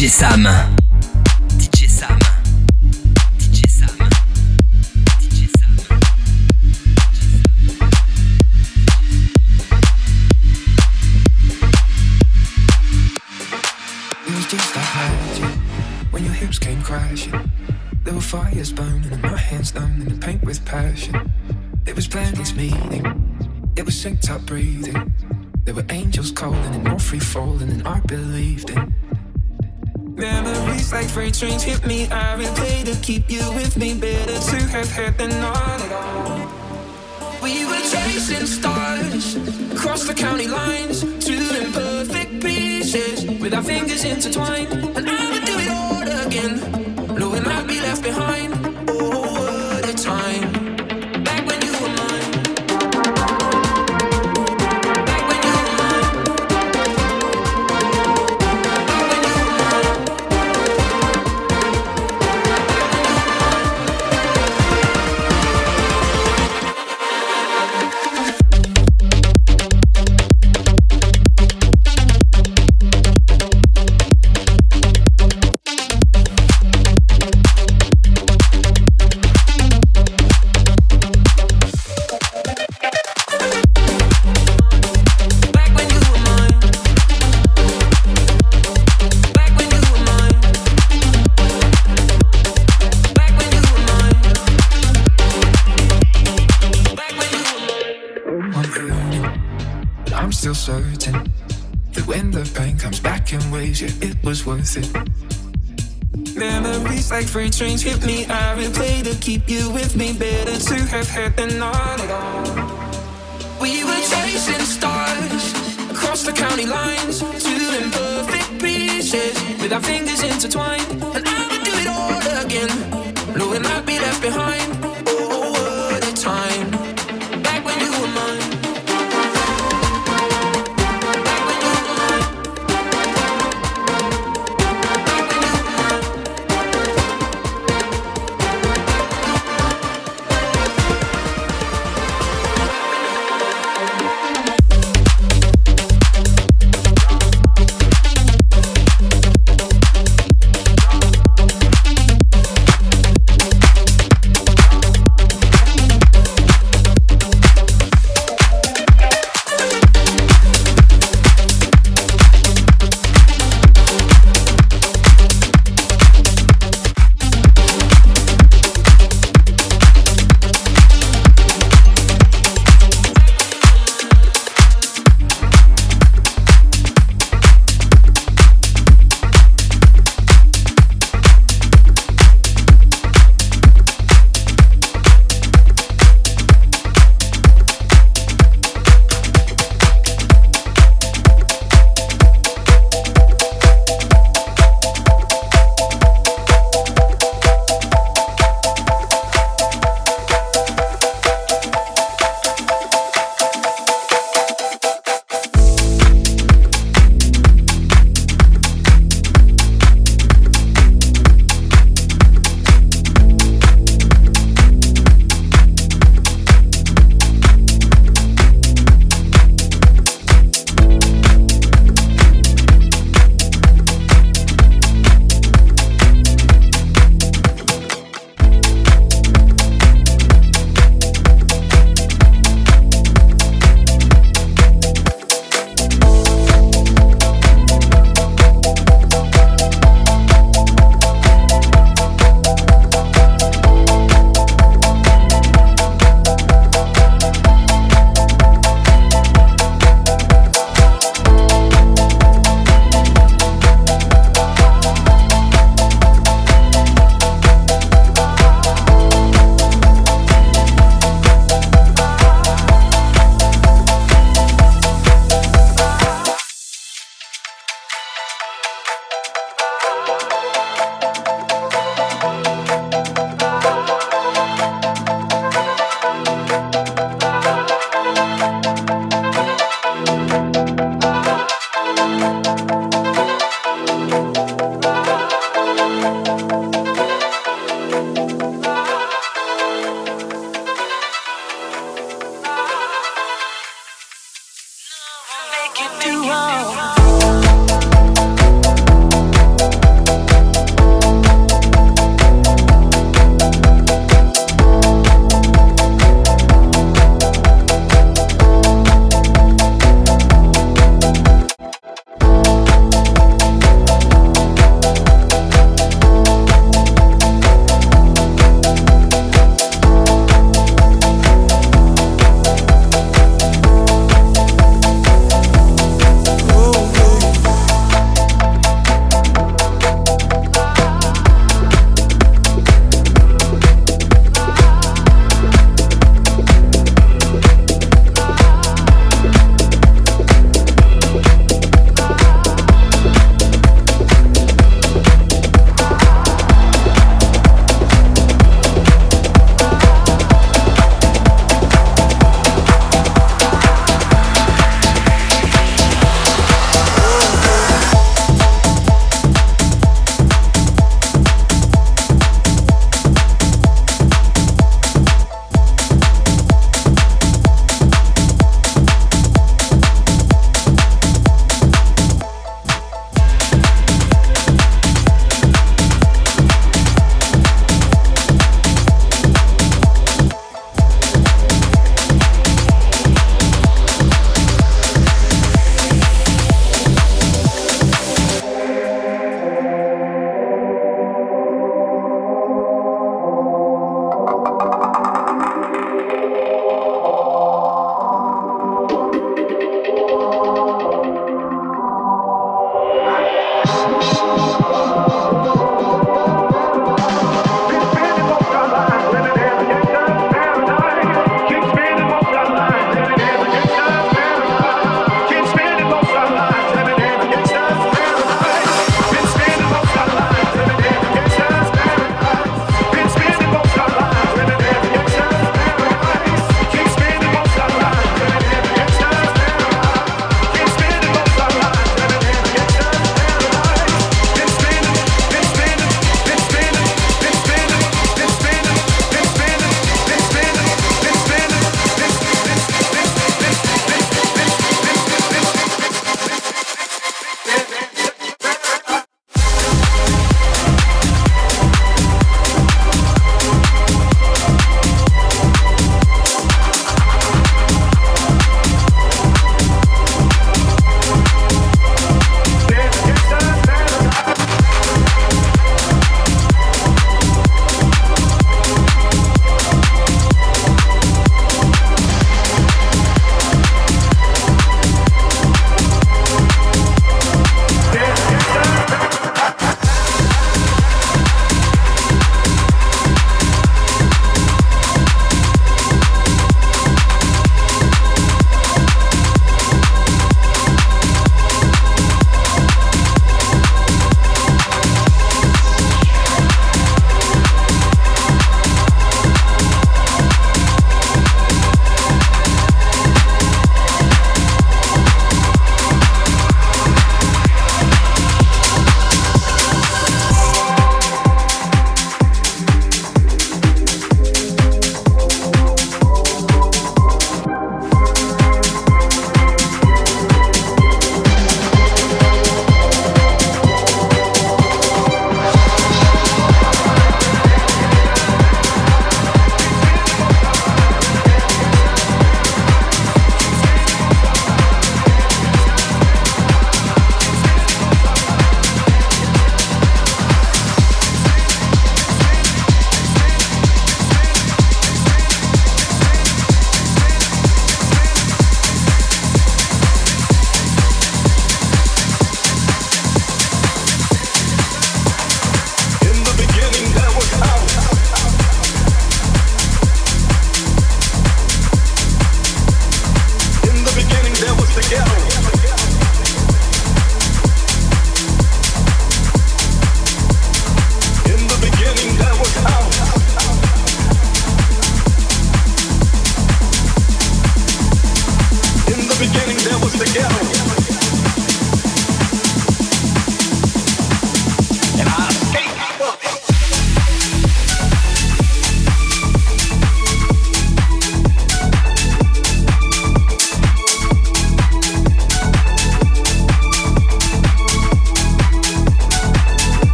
DJ Sam. It was just like magic when your hips came crashing. There were fires burning and my hands numb in the paint with passion. It was planets meeting, it was synced up breathing. Freight trains hit me. I replay to keep you with me. Better to have had than not at all. We were chasing stars across the county lines to imperfect pieces with our fingers intertwined. Still certain that when the pain comes back in waves, yeah, it was worth it. Memories like freight trains hit me. I replay to keep you with me. Better to have had than not at all. We were chasing stars across the county lines to imperfect pieces with our fingers intertwined. And I would do it all again, knowing I'd be left behind.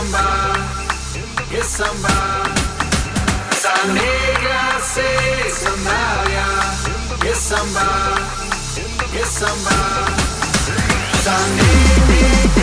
Samba, que samba. Esa negra se sandalia, que samba, que samba. Esa Sam.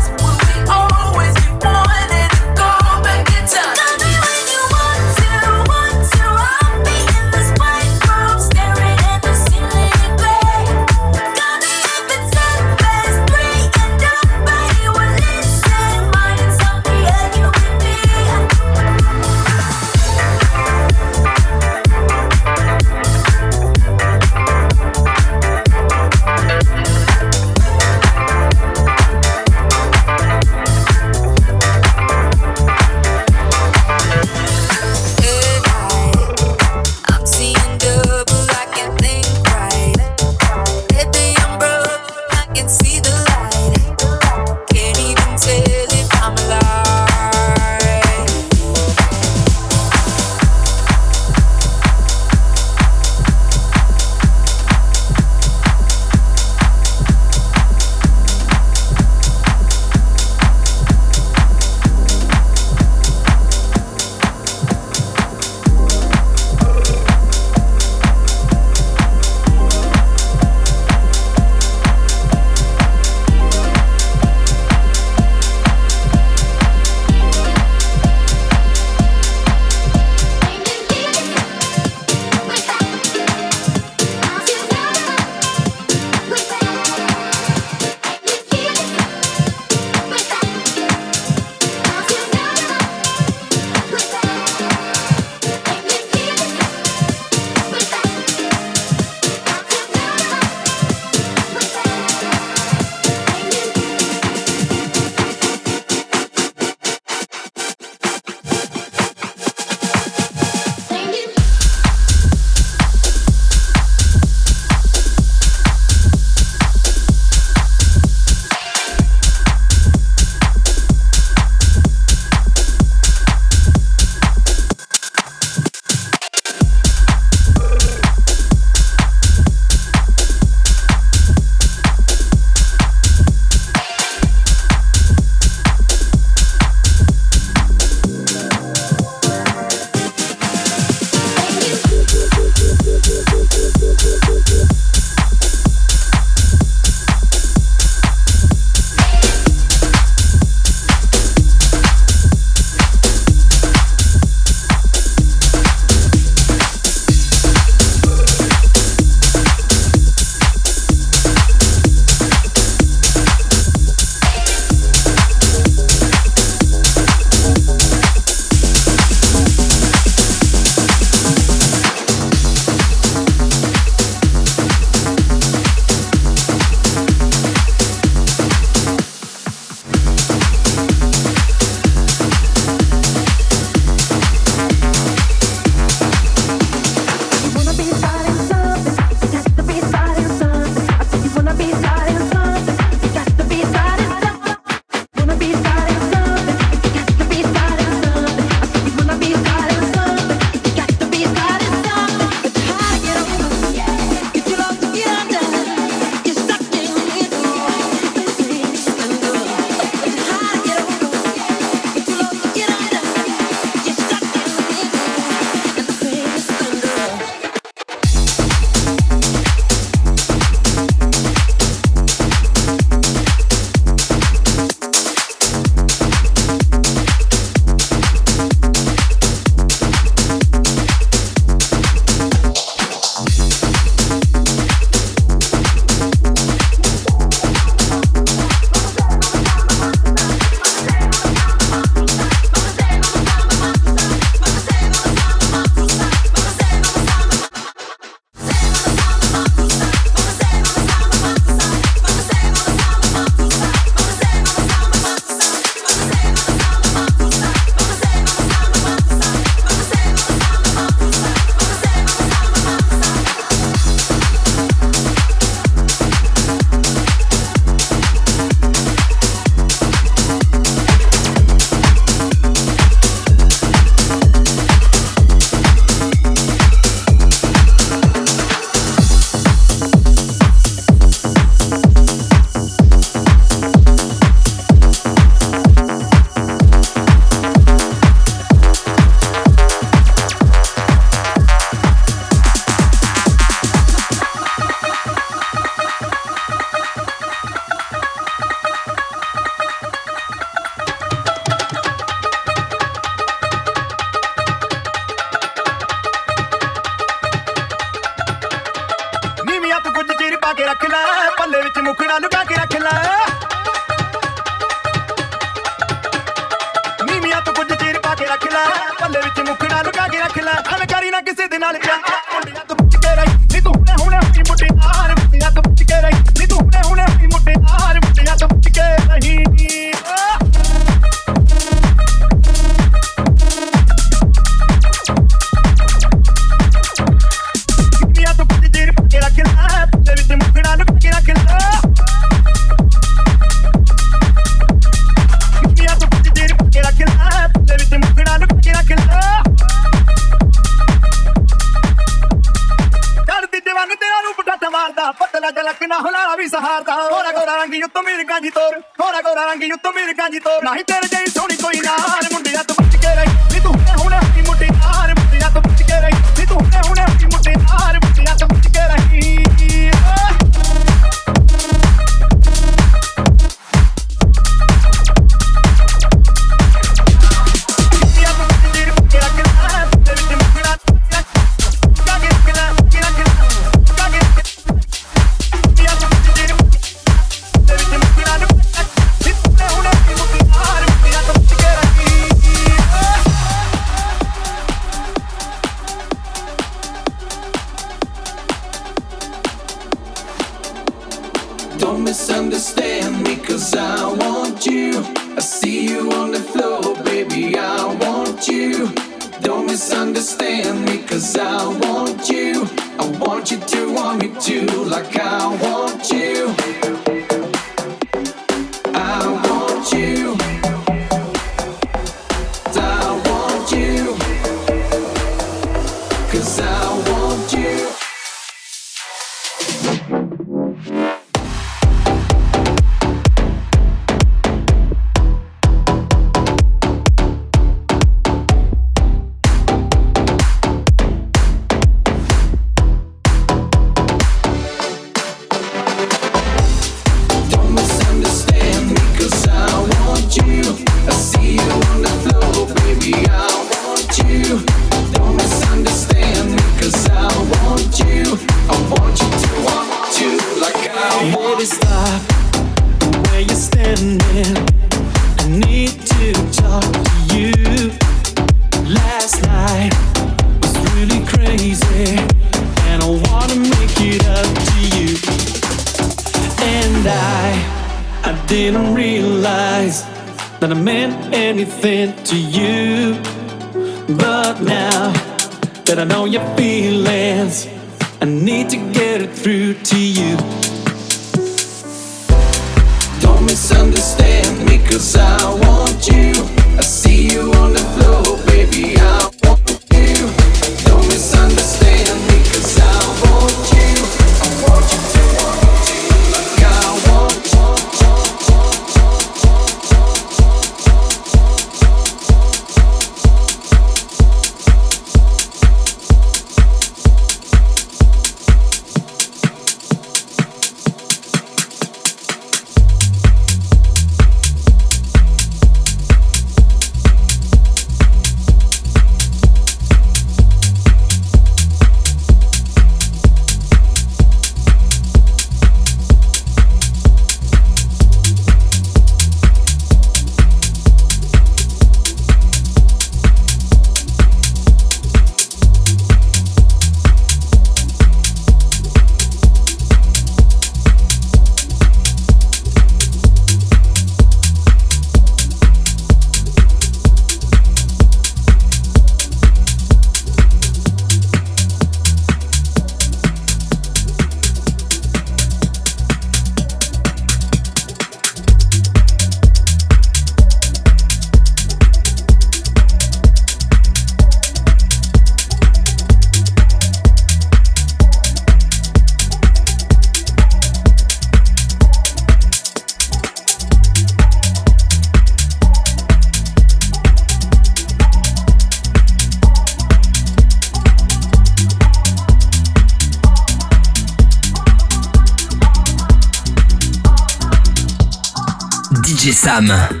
Sam.